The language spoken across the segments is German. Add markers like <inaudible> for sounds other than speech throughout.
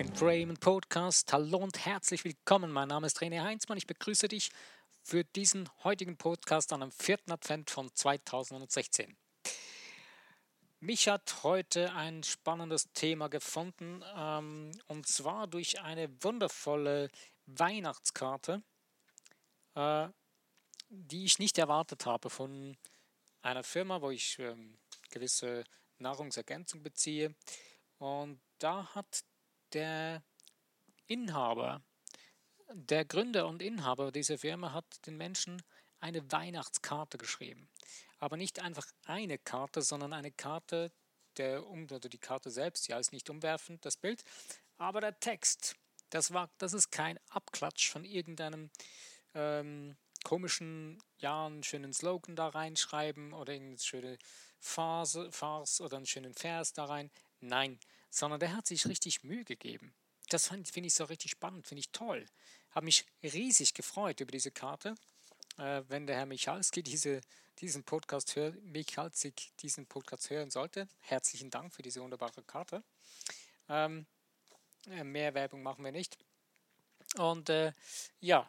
In Frame Podcast. Hallo und herzlich willkommen. Mein Name ist René Heinzmann. Ich begrüße dich für diesen heutigen Podcast an dem vierten Advent von 2016. Mich hat heute ein spannendes Thema gefunden ähm, und zwar durch eine wundervolle Weihnachtskarte, äh, die ich nicht erwartet habe von einer Firma, wo ich ähm, gewisse Nahrungsergänzung beziehe. Und da hat der Inhaber, der Gründer und Inhaber dieser Firma hat den Menschen eine Weihnachtskarte geschrieben. Aber nicht einfach eine Karte, sondern eine Karte, der oder die Karte selbst, ja, ist nicht umwerfend, das Bild, aber der Text, das, war, das ist kein Abklatsch von irgendeinem ähm, komischen, ja, einen schönen Slogan da reinschreiben oder irgendeine schöne Phase, Farce oder einen schönen Vers da rein. Nein, sondern der hat sich richtig Mühe gegeben. Das finde ich so richtig spannend, finde ich toll. Habe mich riesig gefreut über diese Karte. Äh, wenn der Herr Michalski diese, diesen Podcast hört, Michalsik diesen Podcast hören sollte, herzlichen Dank für diese wunderbare Karte. Ähm, äh, mehr Werbung machen wir nicht. Und äh, ja,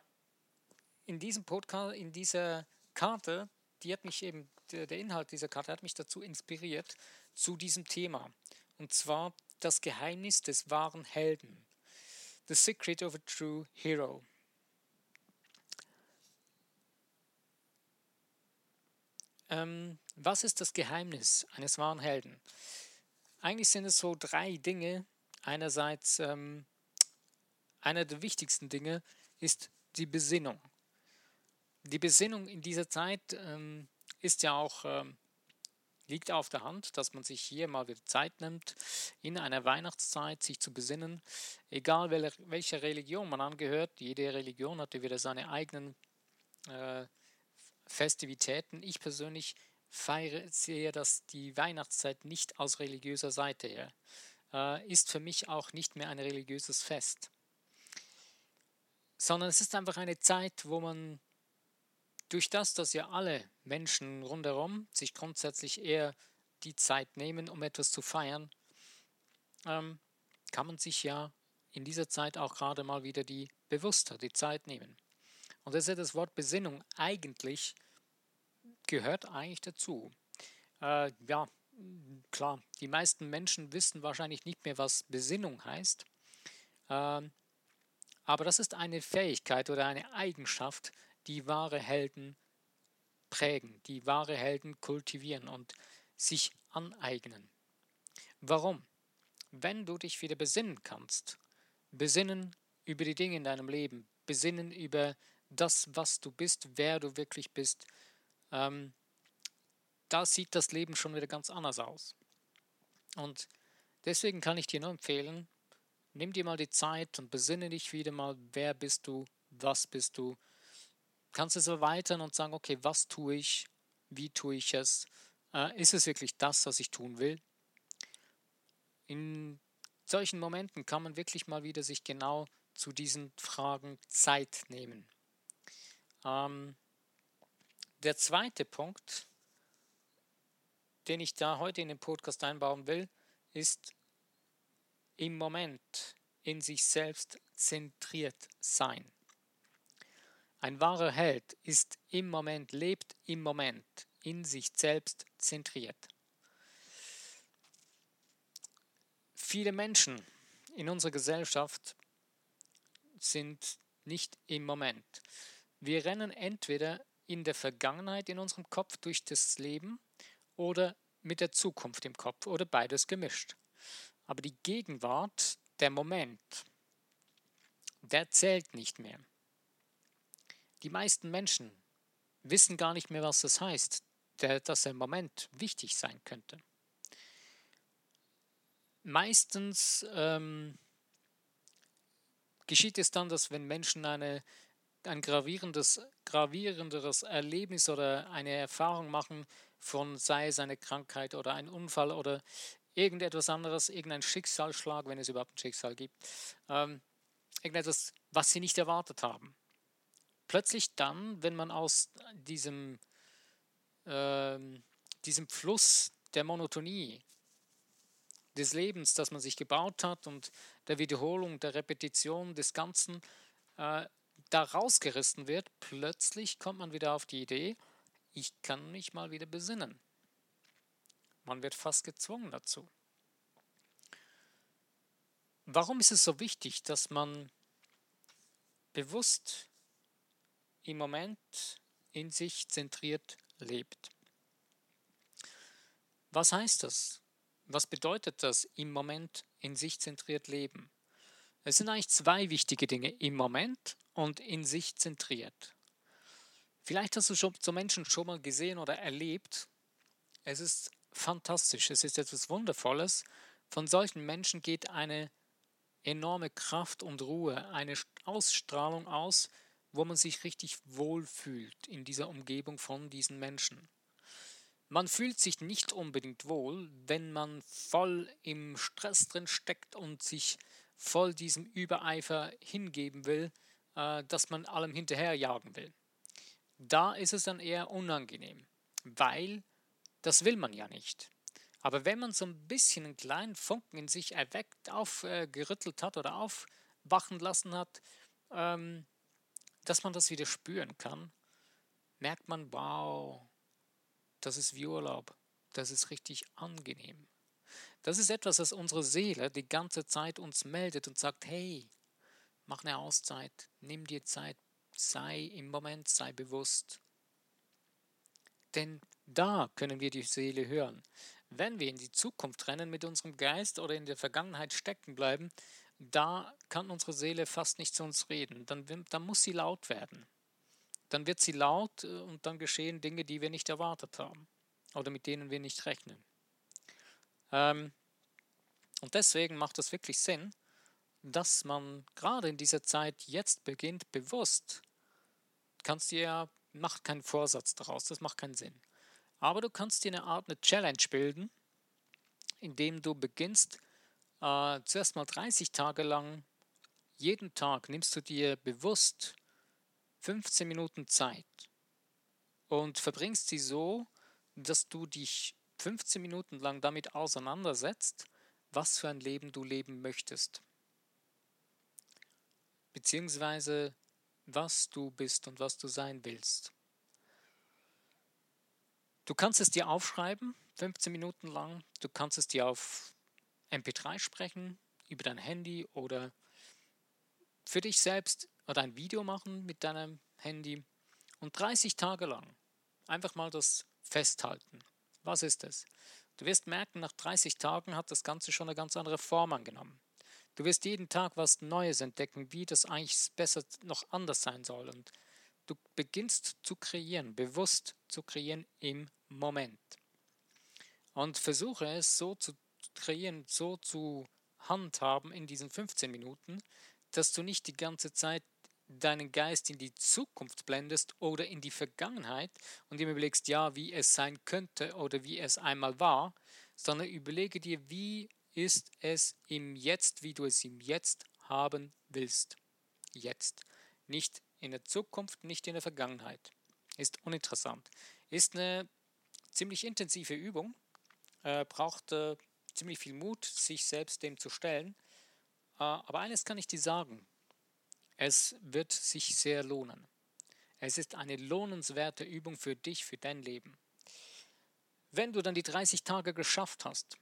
in diesem Podcast, in dieser Karte, die hat mich eben, der, der Inhalt dieser Karte hat mich dazu inspiriert, zu diesem Thema. Und zwar das Geheimnis des wahren Helden. The Secret of a True Hero. Ähm, was ist das Geheimnis eines wahren Helden? Eigentlich sind es so drei Dinge. Einerseits, ähm, einer der wichtigsten Dinge ist die Besinnung. Die Besinnung in dieser Zeit ähm, ist ja auch ähm, liegt auf der Hand, dass man sich hier mal wieder Zeit nimmt, in einer Weihnachtszeit sich zu besinnen, egal welcher Religion man angehört. Jede Religion hatte wieder seine eigenen äh, Festivitäten. Ich persönlich feiere sehr, dass die Weihnachtszeit nicht aus religiöser Seite her äh, ist für mich auch nicht mehr ein religiöses Fest, sondern es ist einfach eine Zeit, wo man durch das, dass ja alle Menschen rundherum sich grundsätzlich eher die Zeit nehmen, um etwas zu feiern, ähm, kann man sich ja in dieser Zeit auch gerade mal wieder die bewusster die Zeit nehmen. Und das ist ja das Wort Besinnung eigentlich gehört eigentlich dazu. Äh, ja, klar, die meisten Menschen wissen wahrscheinlich nicht mehr, was Besinnung heißt. Äh, aber das ist eine Fähigkeit oder eine Eigenschaft, die wahre Helden prägen, die wahre Helden kultivieren und sich aneignen. Warum? Wenn du dich wieder besinnen kannst, besinnen über die Dinge in deinem Leben, besinnen über das, was du bist, wer du wirklich bist, ähm, da sieht das Leben schon wieder ganz anders aus. Und deswegen kann ich dir nur empfehlen, nimm dir mal die Zeit und besinne dich wieder mal, wer bist du, was bist du, kannst es erweitern und sagen, okay, was tue ich, wie tue ich es, äh, ist es wirklich das, was ich tun will? In solchen Momenten kann man wirklich mal wieder sich genau zu diesen Fragen Zeit nehmen. Ähm, der zweite Punkt, den ich da heute in den Podcast einbauen will, ist im Moment in sich selbst zentriert sein. Ein wahrer Held ist im Moment, lebt im Moment, in sich selbst zentriert. Viele Menschen in unserer Gesellschaft sind nicht im Moment. Wir rennen entweder in der Vergangenheit in unserem Kopf durch das Leben oder mit der Zukunft im Kopf oder beides gemischt. Aber die Gegenwart, der Moment, der zählt nicht mehr. Die meisten Menschen wissen gar nicht mehr, was das heißt, dass der Moment wichtig sein könnte. Meistens ähm, geschieht es dann, dass wenn Menschen eine, ein gravierendes, gravierenderes Erlebnis oder eine Erfahrung machen von, sei es eine Krankheit oder ein Unfall oder irgendetwas anderes, irgendein Schicksalsschlag, wenn es überhaupt ein Schicksal gibt, ähm, irgendetwas, was sie nicht erwartet haben plötzlich dann, wenn man aus diesem, äh, diesem Fluss der Monotonie des Lebens, das man sich gebaut hat und der Wiederholung, der Repetition des Ganzen äh, da rausgerissen wird, plötzlich kommt man wieder auf die Idee, ich kann mich mal wieder besinnen. Man wird fast gezwungen dazu. Warum ist es so wichtig, dass man bewusst im Moment in sich zentriert lebt? Was heißt das? Was bedeutet das im Moment in sich zentriert leben? Es sind eigentlich zwei wichtige Dinge, im Moment und in sich zentriert. Vielleicht hast du schon so Menschen schon mal gesehen oder erlebt. Es ist fantastisch, es ist etwas Wundervolles. Von solchen Menschen geht eine enorme Kraft und Ruhe, eine Ausstrahlung aus, wo man sich richtig wohl fühlt in dieser Umgebung von diesen Menschen. Man fühlt sich nicht unbedingt wohl, wenn man voll im Stress drin steckt und sich voll diesem Übereifer hingeben will, äh, dass man allem hinterherjagen will. Da ist es dann eher unangenehm, weil das will man ja nicht. Aber wenn man so ein bisschen einen kleinen Funken in sich erweckt, aufgerüttelt hat oder aufwachen lassen hat, ähm, dass man das wieder spüren kann, merkt man, wow, das ist wie Urlaub, das ist richtig angenehm. Das ist etwas, das unsere Seele die ganze Zeit uns meldet und sagt, hey, mach eine Auszeit, nimm dir Zeit, sei im Moment, sei bewusst. Denn da können wir die Seele hören. Wenn wir in die Zukunft rennen mit unserem Geist oder in der Vergangenheit stecken bleiben, da kann unsere Seele fast nicht zu uns reden. Dann, dann muss sie laut werden. Dann wird sie laut äh, und dann geschehen Dinge, die wir nicht erwartet haben oder mit denen wir nicht rechnen. Ähm, und deswegen macht es wirklich Sinn, dass man gerade in dieser Zeit jetzt beginnt, bewusst, kannst dir ja, macht keinen Vorsatz daraus, das macht keinen Sinn. Aber du kannst dir eine Art, eine Challenge bilden, indem du beginnst, äh, zuerst mal 30 Tage lang, jeden Tag nimmst du dir bewusst 15 Minuten Zeit und verbringst sie so, dass du dich 15 Minuten lang damit auseinandersetzt, was für ein Leben du leben möchtest beziehungsweise was du bist und was du sein willst. Du kannst es dir aufschreiben, 15 Minuten lang. Du kannst es dir auf MP3 sprechen, über dein Handy oder für dich selbst oder ein Video machen mit deinem Handy und 30 Tage lang einfach mal das festhalten. Was ist es? Du wirst merken, nach 30 Tagen hat das Ganze schon eine ganz andere Form angenommen. Du wirst jeden Tag was Neues entdecken, wie das eigentlich besser noch anders sein soll. Und du beginnst zu kreieren, bewusst zu kreieren im Moment. Und versuche es so zu kreieren, so zu handhaben in diesen 15 Minuten, dass du nicht die ganze Zeit deinen Geist in die Zukunft blendest oder in die Vergangenheit und dir überlegst, ja, wie es sein könnte oder wie es einmal war, sondern überlege dir, wie ist es im Jetzt, wie du es im Jetzt haben willst. Jetzt. Nicht in der Zukunft, nicht in der Vergangenheit. Ist uninteressant. Ist eine ziemlich intensive Übung, äh, braucht äh, ziemlich viel Mut, sich selbst dem zu stellen. Äh, aber eines kann ich dir sagen, es wird sich sehr lohnen. Es ist eine lohnenswerte Übung für dich, für dein Leben. Wenn du dann die 30 Tage geschafft hast,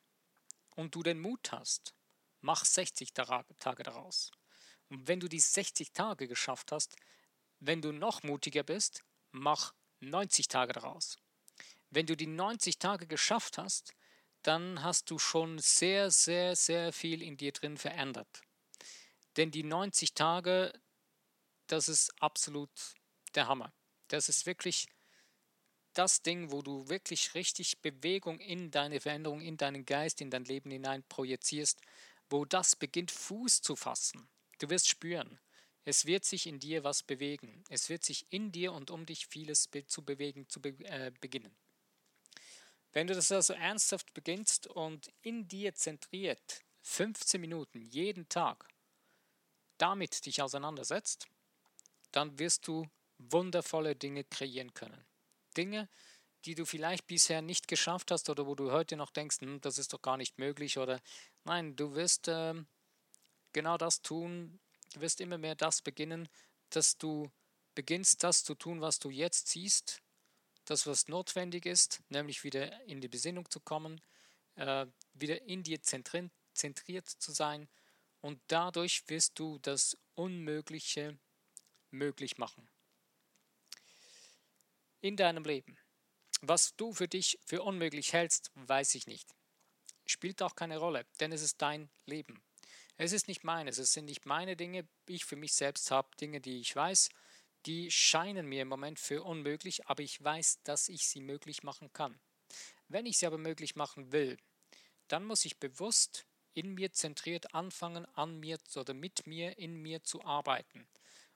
und du den Mut hast, mach 60 Tage daraus. Und wenn du die 60 Tage geschafft hast, wenn du noch mutiger bist, mach 90 Tage daraus. Wenn du die 90 Tage geschafft hast, dann hast du schon sehr, sehr, sehr viel in dir drin verändert. Denn die 90 Tage, das ist absolut der Hammer. Das ist wirklich das Ding, wo du wirklich richtig Bewegung in deine Veränderung, in deinen Geist, in dein Leben hinein projizierst, wo das beginnt Fuß zu fassen. Du wirst spüren, es wird sich in dir was bewegen. Es wird sich in dir und um dich vieles zu bewegen, zu be äh, beginnen. Wenn du das also ernsthaft beginnst und in dir zentriert 15 Minuten jeden Tag damit dich auseinandersetzt, dann wirst du wundervolle Dinge kreieren können. Dinge, die du vielleicht bisher nicht geschafft hast oder wo du heute noch denkst, hm, das ist doch gar nicht möglich oder nein, du wirst äh, genau das tun, du wirst immer mehr das beginnen, dass du beginnst das zu tun, was du jetzt siehst, das, was notwendig ist, nämlich wieder in die Besinnung zu kommen, äh, wieder in dir zentriert zu sein und dadurch wirst du das Unmögliche möglich machen. In deinem Leben. Was du für dich für unmöglich hältst, weiß ich nicht. Spielt auch keine Rolle, denn es ist dein Leben. Es ist nicht meines, es sind nicht meine Dinge. Ich für mich selbst habe Dinge, die ich weiß, die scheinen mir im Moment für unmöglich, aber ich weiß, dass ich sie möglich machen kann. Wenn ich sie aber möglich machen will, dann muss ich bewusst in mir zentriert anfangen, an mir oder mit mir, in mir zu arbeiten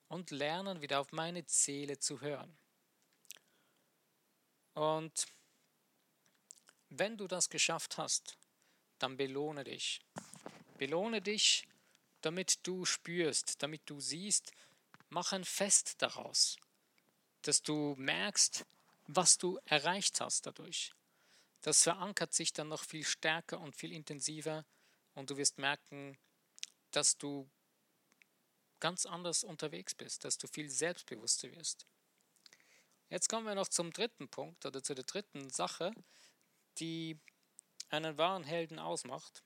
und lernen, wieder auf meine Seele zu hören. Und wenn du das geschafft hast, dann belohne dich. Belohne dich, damit du spürst, damit du siehst, mach ein Fest daraus, dass du merkst, was du erreicht hast dadurch. Das verankert sich dann noch viel stärker und viel intensiver und du wirst merken, dass du ganz anders unterwegs bist, dass du viel selbstbewusster wirst. Jetzt kommen wir noch zum dritten Punkt oder zu der dritten Sache, die einen wahren Helden ausmacht,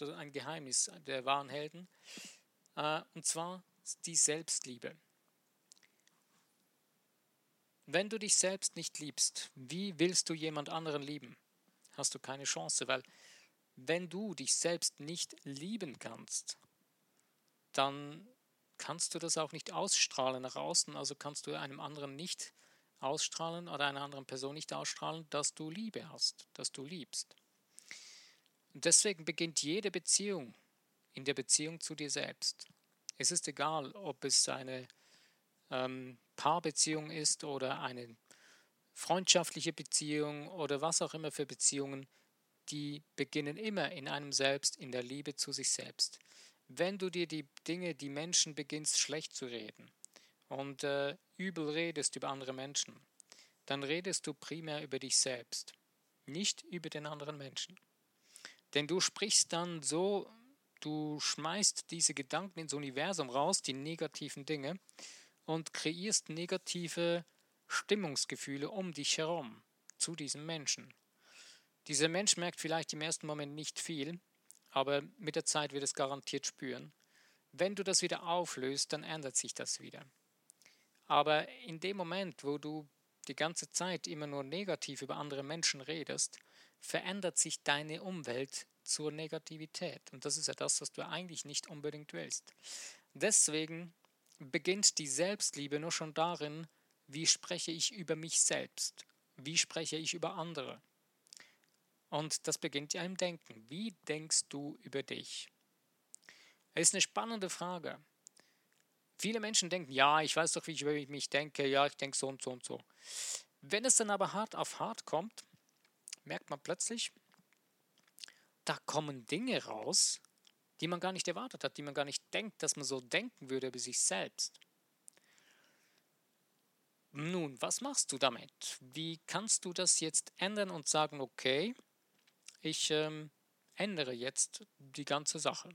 oder ein Geheimnis der wahren Helden, äh, und zwar die Selbstliebe. Wenn du dich selbst nicht liebst, wie willst du jemand anderen lieben? Hast du keine Chance, weil wenn du dich selbst nicht lieben kannst, dann kannst du das auch nicht ausstrahlen nach außen, also kannst du einem anderen nicht ausstrahlen oder einer anderen Person nicht ausstrahlen, dass du Liebe hast, dass du liebst. Und deswegen beginnt jede Beziehung in der Beziehung zu dir selbst. Es ist egal, ob es eine ähm, Paarbeziehung ist oder eine freundschaftliche Beziehung oder was auch immer für Beziehungen die beginnen immer in einem selbst, in der Liebe zu sich selbst. Wenn du dir die Dinge, die Menschen beginnst schlecht zu reden und äh, übel redest über andere Menschen, dann redest du primär über dich selbst, nicht über den anderen Menschen. Denn du sprichst dann so, du schmeißt diese Gedanken ins Universum raus, die negativen Dinge, und kreierst negative Stimmungsgefühle um dich herum zu diesem Menschen. Dieser Mensch merkt vielleicht im ersten Moment nicht viel, aber mit der Zeit wird es garantiert spüren. Wenn du das wieder auflöst, dann ändert sich das wieder. Aber in dem Moment, wo du die ganze Zeit immer nur negativ über andere Menschen redest, verändert sich deine Umwelt zur Negativität. Und das ist ja das, was du eigentlich nicht unbedingt willst. Deswegen beginnt die Selbstliebe nur schon darin, wie spreche ich über mich selbst, wie spreche ich über andere. Und das beginnt ja im Denken. Wie denkst du über dich? Das ist eine spannende Frage. Viele Menschen denken, ja, ich weiß doch, wie ich über mich denke, ja, ich denke so und so und so. Wenn es dann aber hart auf hart kommt, merkt man plötzlich, da kommen Dinge raus, die man gar nicht erwartet hat, die man gar nicht denkt, dass man so denken würde über sich selbst. Nun, was machst du damit? Wie kannst du das jetzt ändern und sagen, okay, ich ähm, ändere jetzt die ganze Sache.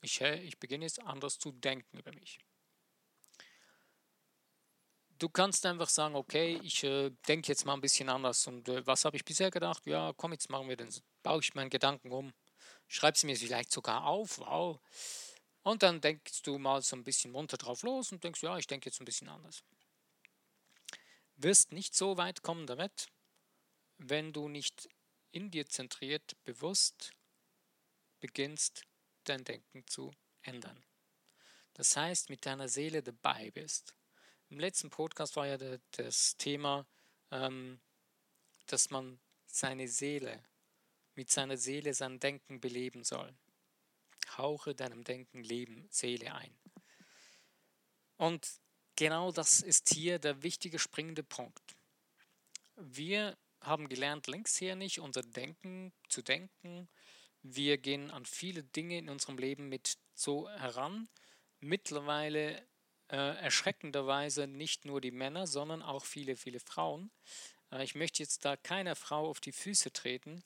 Ich, ich beginne jetzt anders zu denken über mich. Du kannst einfach sagen, okay, ich äh, denke jetzt mal ein bisschen anders. Und äh, was habe ich bisher gedacht? Ja, komm, jetzt machen wir den, baue ich meinen Gedanken um, schreibe sie mir vielleicht sogar auf, wow. Und dann denkst du mal so ein bisschen munter drauf los und denkst, ja, ich denke jetzt ein bisschen anders. Wirst nicht so weit kommen damit, wenn du nicht in dir zentriert, bewusst beginnst, dein Denken zu ändern. Das heißt, mit deiner Seele dabei bist. Im letzten Podcast war ja das Thema, ähm, dass man seine Seele, mit seiner Seele sein Denken beleben soll. Hauche deinem Denken Leben, Seele ein. Und genau das ist hier der wichtige springende Punkt. Wir haben gelernt, links her nicht unser Denken zu denken. Wir gehen an viele Dinge in unserem Leben mit so heran. Mittlerweile äh, erschreckenderweise nicht nur die Männer, sondern auch viele, viele Frauen. Äh, ich möchte jetzt da keiner Frau auf die Füße treten,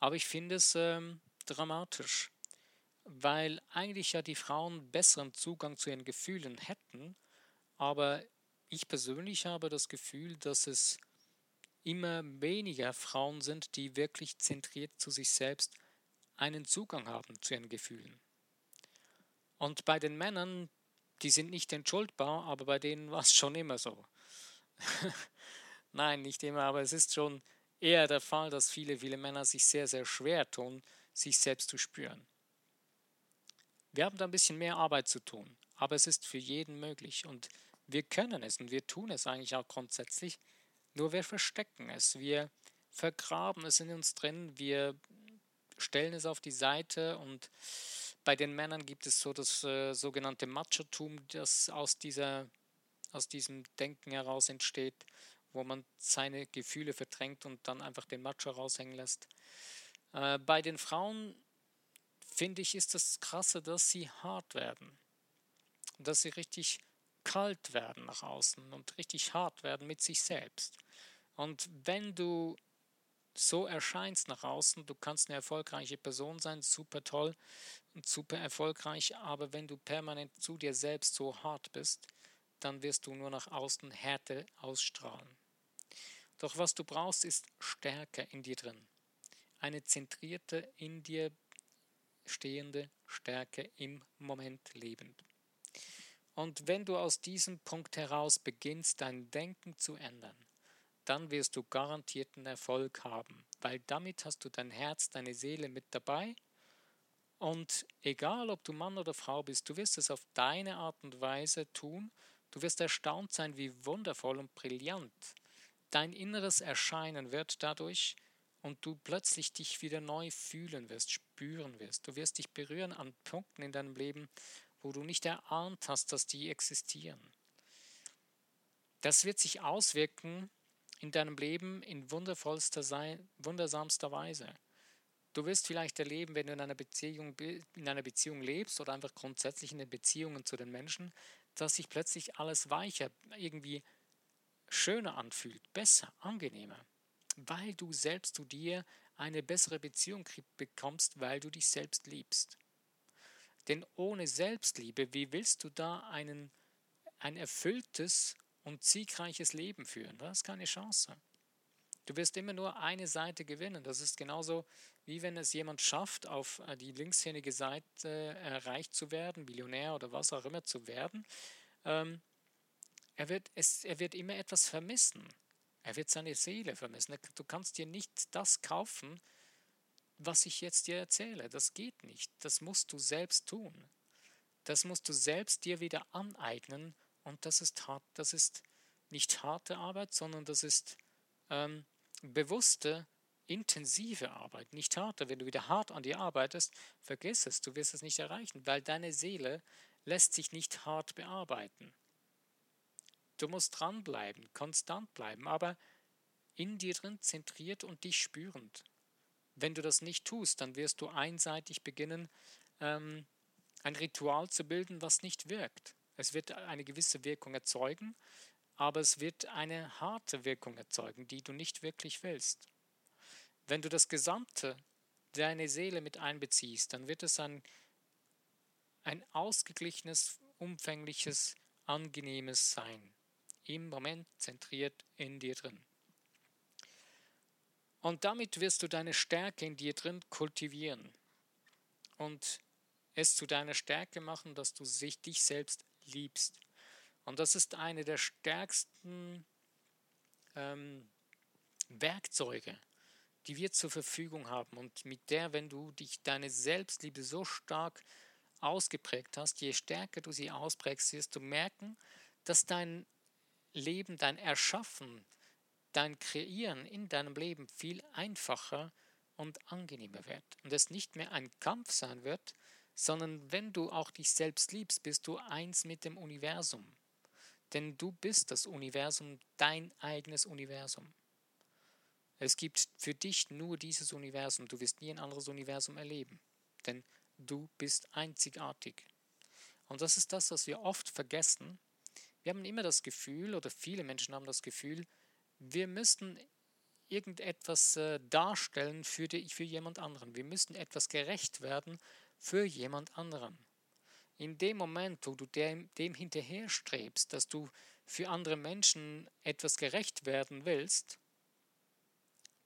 aber ich finde es ähm, dramatisch. weil eigentlich ja die Frauen besseren Zugang zu ihren Gefühlen hätten, aber ich persönlich habe das Gefühl, dass es immer weniger Frauen sind, die wirklich zentriert zu sich selbst einen Zugang haben zu ihren Gefühlen. Und bei den Männern, die sind nicht entschuldbar, aber bei denen war es schon immer so. <laughs> Nein, nicht immer, aber es ist schon eher der Fall, dass viele, viele Männer sich sehr, sehr schwer tun, sich selbst zu spüren. Wir haben da ein bisschen mehr Arbeit zu tun, aber es ist für jeden möglich und wir können es und wir tun es eigentlich auch grundsätzlich, nur wir verstecken es, wir vergraben es in uns drin, wir stellen es auf die Seite und bei den Männern gibt es so das äh, sogenannte Machotum, das aus, dieser, aus diesem Denken heraus entsteht, wo man seine Gefühle verdrängt und dann einfach den Macho raushängen lässt. Äh, bei den Frauen finde ich, ist das Krasse, dass sie hart werden. Dass sie richtig kalt werden nach außen und richtig hart werden mit sich selbst. Und wenn du so erscheinst nach außen, du kannst eine erfolgreiche Person sein, super toll und super erfolgreich, aber wenn du permanent zu dir selbst so hart bist, dann wirst du nur nach außen Härte ausstrahlen. Doch was du brauchst, ist Stärke in dir drin. Eine zentrierte, in dir stehende Stärke im Moment lebend. Und wenn du aus diesem Punkt heraus beginnst, dein Denken zu ändern, dann wirst du garantierten Erfolg haben, weil damit hast du dein Herz, deine Seele mit dabei. Und egal, ob du Mann oder Frau bist, du wirst es auf deine Art und Weise tun. Du wirst erstaunt sein, wie wundervoll und brillant dein inneres Erscheinen wird dadurch und du plötzlich dich wieder neu fühlen wirst, spüren wirst. Du wirst dich berühren an Punkten in deinem Leben, wo du nicht erahnt hast, dass die existieren. Das wird sich auswirken in deinem Leben in wundervollster, wundersamster Weise. Du wirst vielleicht erleben, wenn du in einer Beziehung, in einer Beziehung lebst oder einfach grundsätzlich in den Beziehungen zu den Menschen, dass sich plötzlich alles weicher, irgendwie schöner anfühlt, besser, angenehmer, weil du selbst zu dir eine bessere Beziehung bekommst, weil du dich selbst liebst. Denn ohne Selbstliebe, wie willst du da einen, ein erfülltes und siegreiches Leben führen? Das ist keine Chance. Du wirst immer nur eine Seite gewinnen. Das ist genauso wie wenn es jemand schafft, auf äh, die linkshändige Seite erreicht zu werden, Millionär oder was auch immer zu werden. Ähm, er wird, es, er wird immer etwas vermissen. Er wird seine Seele vermissen. Du kannst dir nicht das kaufen, was ich jetzt dir erzähle. Das geht nicht. Das musst du selbst tun. Das musst du selbst dir wieder aneignen und das ist hart. Das ist nicht harte Arbeit, sondern das ist ähm, bewusste, intensive Arbeit, nicht harte. Wenn du wieder hart an dir arbeitest, vergiss es, du wirst es nicht erreichen, weil deine Seele lässt sich nicht hart bearbeiten. Du musst dranbleiben, konstant bleiben, aber in dir drin zentriert und dich spürend. Wenn du das nicht tust, dann wirst du einseitig beginnen, ähm, ein Ritual zu bilden, was nicht wirkt. Es wird eine gewisse Wirkung erzeugen, aber es wird eine harte Wirkung erzeugen, die du nicht wirklich willst. Wenn du das Gesamte, deine Seele mit einbeziehst, dann wird es ein, ein ausgeglichenes, umfängliches, angenehmes Sein. Im Moment zentriert in dir drin. Und damit wirst du deine Stärke in dir drin kultivieren und es zu deiner Stärke machen, dass du sich, dich selbst liebst. Und das ist eine der stärksten ähm, Werkzeuge, die wir zur Verfügung haben und mit der, wenn du dich deine Selbstliebe so stark ausgeprägt hast, je stärker du sie ausprägst, wirst du merken, dass dein Leben, dein Erschaffen, dein Kreieren in deinem Leben viel einfacher und angenehmer wird. Und es nicht mehr ein Kampf sein wird, sondern wenn du auch dich selbst liebst, bist du eins mit dem Universum. Denn du bist das Universum, dein eigenes Universum. Es gibt für dich nur dieses Universum. Du wirst nie ein anderes Universum erleben. Denn du bist einzigartig. Und das ist das, was wir oft vergessen. Wir haben immer das Gefühl, oder viele Menschen haben das Gefühl, wir müssten irgendetwas äh, darstellen für, die, für jemand anderen. Wir müssten etwas gerecht werden für jemand anderen. In dem Moment, wo du dem, dem hinterherstrebst, dass du für andere Menschen etwas gerecht werden willst,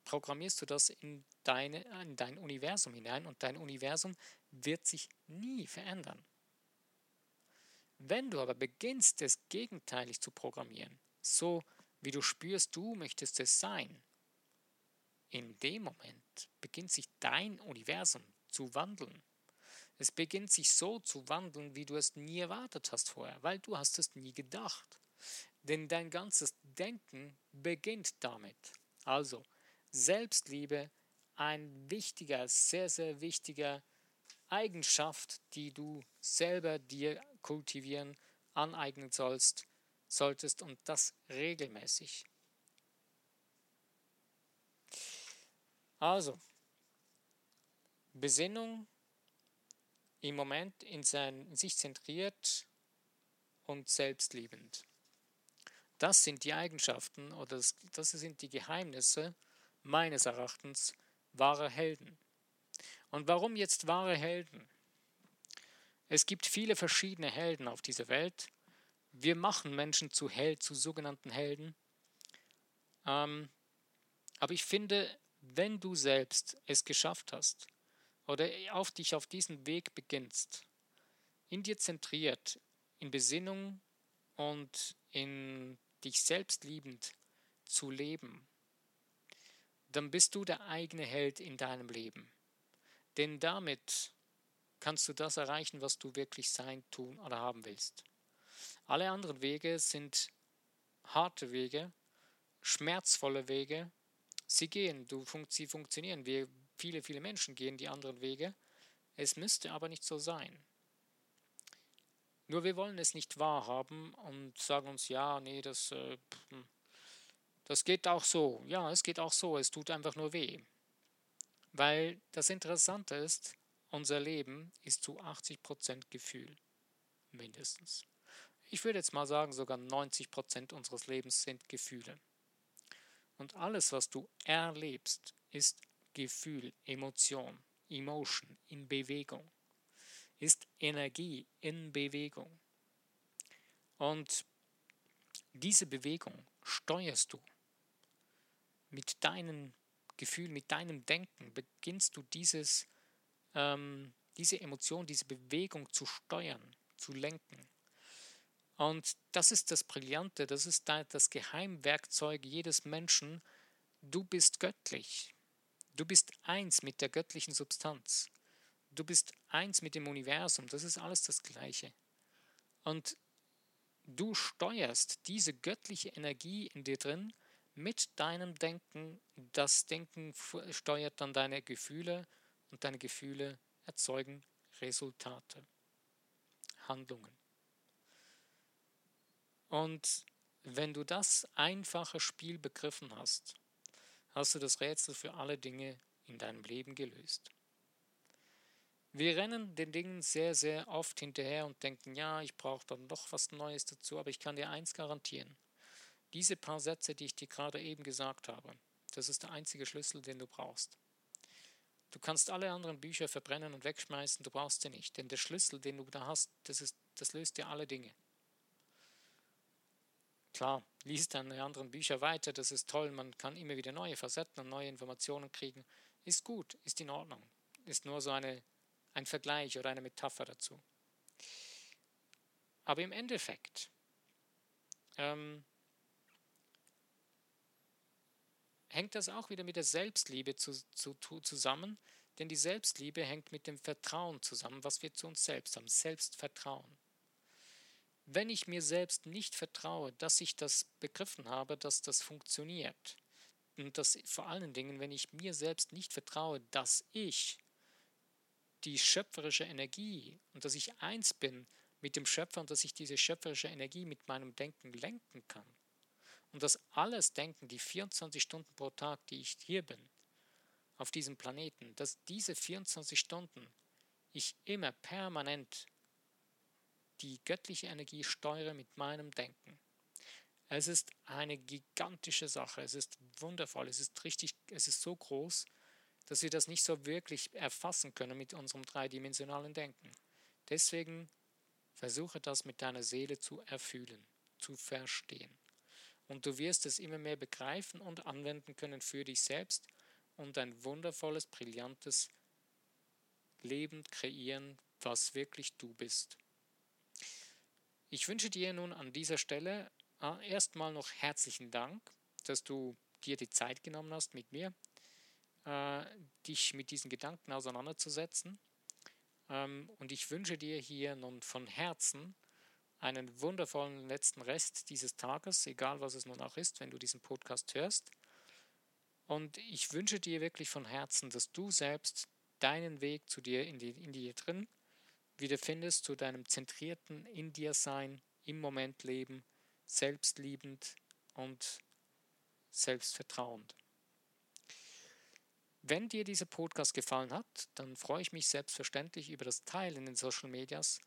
programmierst du das in, deine, in dein Universum hinein und dein Universum wird sich nie verändern. Wenn du aber beginnst, es gegenteilig zu programmieren, so wie du spürst, du möchtest es sein, in dem Moment beginnt sich dein Universum zu wandeln. Es beginnt sich so zu wandeln, wie du es nie erwartet hast vorher, weil du hast es nie gedacht. Denn dein ganzes Denken beginnt damit. Also, Selbstliebe, ein wichtiger, sehr, sehr wichtiger Eigenschaft, die du selber dir kultivieren, aneignen sollst, solltest und das regelmäßig. Also, Besinnung im Moment in, sein, in sich zentriert und selbstliebend. Das sind die Eigenschaften oder das, das sind die Geheimnisse meines Erachtens wahrer Helden. Und warum jetzt wahre Helden? Es gibt viele verschiedene Helden auf dieser Welt. Wir machen Menschen zu Held, zu sogenannten Helden. Ähm, aber ich finde, wenn du selbst es geschafft hast oder auf dich auf diesen Weg beginnst, in dir zentriert, in Besinnung und in dich selbst liebend zu leben, dann bist du der eigene Held in deinem Leben. Denn damit kannst du das erreichen, was du wirklich sein, tun oder haben willst. Alle anderen Wege sind harte Wege, schmerzvolle Wege. Sie gehen, du, sie funktionieren. Wir, viele, viele Menschen gehen die anderen Wege. Es müsste aber nicht so sein. Nur wir wollen es nicht wahrhaben und sagen uns, ja, nee, das, äh, hm, das geht auch so. Ja, es geht auch so. Es tut einfach nur weh. Weil das Interessante ist, unser Leben ist zu 80% Gefühl. Mindestens. Ich würde jetzt mal sagen, sogar 90% unseres Lebens sind Gefühle. Und alles, was du erlebst, ist Gefühl, Emotion, Emotion in Bewegung, ist Energie in Bewegung. Und diese Bewegung steuerst du mit deinen Gefühl, mit deinem Denken beginnst du dieses, ähm, diese Emotion, diese Bewegung zu steuern, zu lenken. Und das ist das Brillante, das ist das Geheimwerkzeug jedes Menschen. Du bist göttlich. Du bist eins mit der göttlichen Substanz. Du bist eins mit dem Universum. Das ist alles das Gleiche. Und du steuerst diese göttliche Energie in dir drin mit deinem Denken. Das Denken steuert dann deine Gefühle und deine Gefühle erzeugen Resultate, Handlungen. Und wenn du das einfache Spiel begriffen hast, hast du das Rätsel für alle Dinge in deinem Leben gelöst. Wir rennen den Dingen sehr, sehr oft hinterher und denken, ja, ich brauche dann doch was Neues dazu, aber ich kann dir eins garantieren. Diese paar Sätze, die ich dir gerade eben gesagt habe, das ist der einzige Schlüssel, den du brauchst. Du kannst alle anderen Bücher verbrennen und wegschmeißen, du brauchst sie nicht, denn der Schlüssel, den du da hast, das, ist, das löst dir alle Dinge. Klar, liest deine anderen Bücher weiter, das ist toll, man kann immer wieder neue Facetten und neue Informationen kriegen. Ist gut, ist in Ordnung. Ist nur so eine, ein Vergleich oder eine Metapher dazu. Aber im Endeffekt ähm, hängt das auch wieder mit der Selbstliebe zu, zu, zusammen, denn die Selbstliebe hängt mit dem Vertrauen zusammen, was wir zu uns selbst haben, Selbstvertrauen. Wenn ich mir selbst nicht vertraue, dass ich das begriffen habe, dass das funktioniert, und dass vor allen Dingen, wenn ich mir selbst nicht vertraue, dass ich die schöpferische Energie und dass ich eins bin mit dem Schöpfer und dass ich diese schöpferische Energie mit meinem Denken lenken kann, und das alles Denken, die 24 Stunden pro Tag, die ich hier bin, auf diesem Planeten, dass diese 24 Stunden ich immer permanent die göttliche Energie steuere mit meinem Denken. Es ist eine gigantische Sache, es ist wundervoll, es ist richtig, es ist so groß, dass wir das nicht so wirklich erfassen können mit unserem dreidimensionalen Denken. Deswegen versuche das mit deiner Seele zu erfühlen, zu verstehen. Und du wirst es immer mehr begreifen und anwenden können für dich selbst und ein wundervolles, brillantes Leben kreieren, was wirklich du bist. Ich wünsche dir nun an dieser Stelle äh, erstmal noch herzlichen Dank, dass du dir die Zeit genommen hast, mit mir äh, dich mit diesen Gedanken auseinanderzusetzen. Ähm, und ich wünsche dir hier nun von Herzen einen wundervollen letzten Rest dieses Tages, egal was es nun auch ist, wenn du diesen Podcast hörst. Und ich wünsche dir wirklich von Herzen, dass du selbst deinen Weg zu dir in, die, in dir drin wiederfindest, zu deinem zentrierten in dir Sein, im Moment leben, selbstliebend und selbstvertrauend. Wenn dir dieser Podcast gefallen hat, dann freue ich mich selbstverständlich über das Teilen in den Social Medias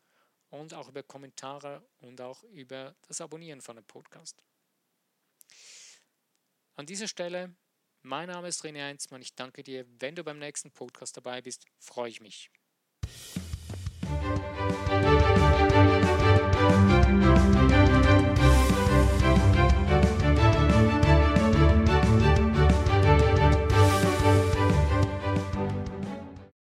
und auch über Kommentare und auch über das Abonnieren von dem Podcast. An dieser Stelle, mein Name ist René Heinzmann. Ich danke dir. Wenn du beim nächsten Podcast dabei bist, freue ich mich.